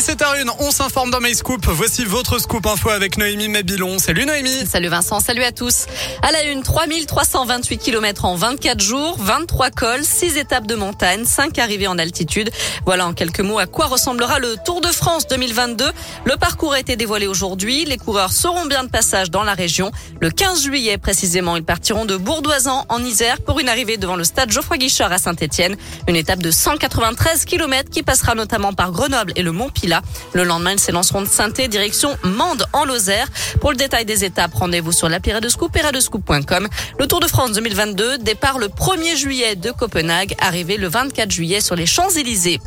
17h01, on s'informe dans My Scoop. Voici votre scoop info avec Noémie Mabilon. Salut Noémie. Salut Vincent, salut à tous. À la une, 3328 km en 24 jours, 23 cols, 6 étapes de montagne, 5 arrivées en altitude. Voilà en quelques mots à quoi ressemblera le Tour de France 2022. Le parcours a été dévoilé aujourd'hui. Les coureurs seront bien de passage dans la région. Le 15 juillet précisément, ils partiront de Bourdoisan en Isère pour une arrivée devant le stade Geoffroy Guichard à Saint-Etienne. Une étape de 193 km qui passera notamment par Grenoble et le Mont Le lendemain, ils s'élanceront de saint direction Mende en Lozère. Pour le détail des étapes, rendez-vous sur l'appli de Scoop et radescoop.com. Le Tour de France 2022 départ le 1er juillet de Copenhague, arrivé le 24 juillet sur les Champs-Élysées.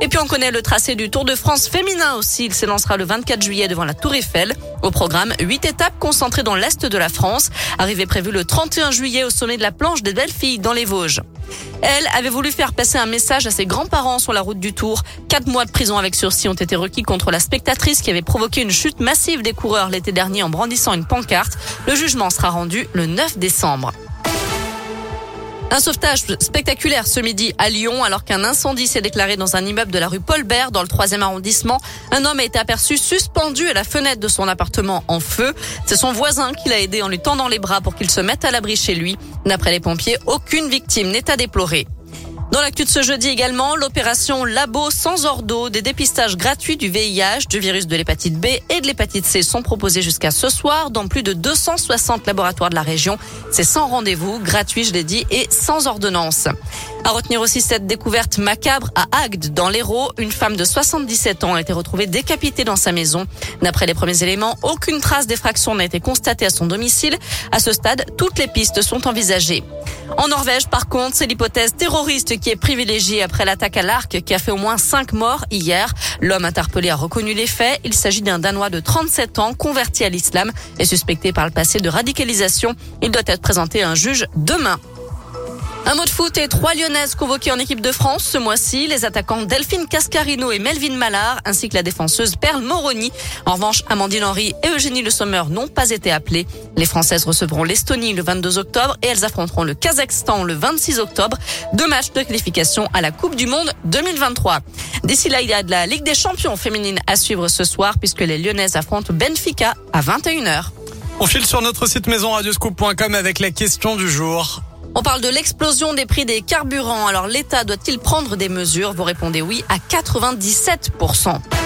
Et puis on connaît le tracé du Tour de France féminin aussi. Il s'élancera le 24 juillet devant la Tour Eiffel. Au programme, huit étapes concentrées dans l'est de la France. Arrivée prévue le 31 juillet au sommet de la planche des Belles Filles dans les Vosges. Elle avait voulu faire passer un message à ses grands-parents sur la route du Tour. Quatre mois de prison avec sursis ont été requis contre la spectatrice qui avait provoqué une chute massive des coureurs l'été dernier en brandissant une pancarte. Le jugement sera rendu le 9 décembre. Un sauvetage spectaculaire ce midi à Lyon alors qu'un incendie s'est déclaré dans un immeuble de la rue Paul Bert dans le troisième arrondissement. Un homme a été aperçu suspendu à la fenêtre de son appartement en feu. C'est son voisin qui l'a aidé en lui tendant les bras pour qu'il se mette à l'abri chez lui. D'après les pompiers, aucune victime n'est à déplorer. Dans l'actu de ce jeudi également, l'opération Labo sans ordo, des dépistages gratuits du VIH, du virus de l'hépatite B et de l'hépatite C sont proposés jusqu'à ce soir dans plus de 260 laboratoires de la région. C'est sans rendez-vous, gratuit, je l'ai dit, et sans ordonnance. À retenir aussi cette découverte macabre à Agde, dans l'Hérault. Une femme de 77 ans a été retrouvée décapitée dans sa maison. D'après les premiers éléments, aucune trace d'effraction n'a été constatée à son domicile. À ce stade, toutes les pistes sont envisagées. En Norvège, par contre, c'est l'hypothèse terroriste qui est privilégiée après l'attaque à l'arc qui a fait au moins cinq morts hier. L'homme interpellé a reconnu les faits. Il s'agit d'un Danois de 37 ans converti à l'islam et suspecté par le passé de radicalisation. Il doit être présenté à un juge demain. Un mot de foot et trois Lyonnaises convoquées en équipe de France ce mois-ci. Les attaquants Delphine Cascarino et Melvin Mallard, ainsi que la défenseuse Perle Moroni. En revanche, Amandine Henry et Eugénie Le Sommer n'ont pas été appelées. Les Françaises recevront l'Estonie le 22 octobre et elles affronteront le Kazakhstan le 26 octobre. Deux matchs de qualification à la Coupe du Monde 2023. D'ici là, il y a de la Ligue des champions féminines à suivre ce soir puisque les Lyonnaises affrontent Benfica à 21h. On file sur notre site maison radioscoop.com avec la question du jour. On parle de l'explosion des prix des carburants. Alors l'État doit-il prendre des mesures? Vous répondez oui à 97%.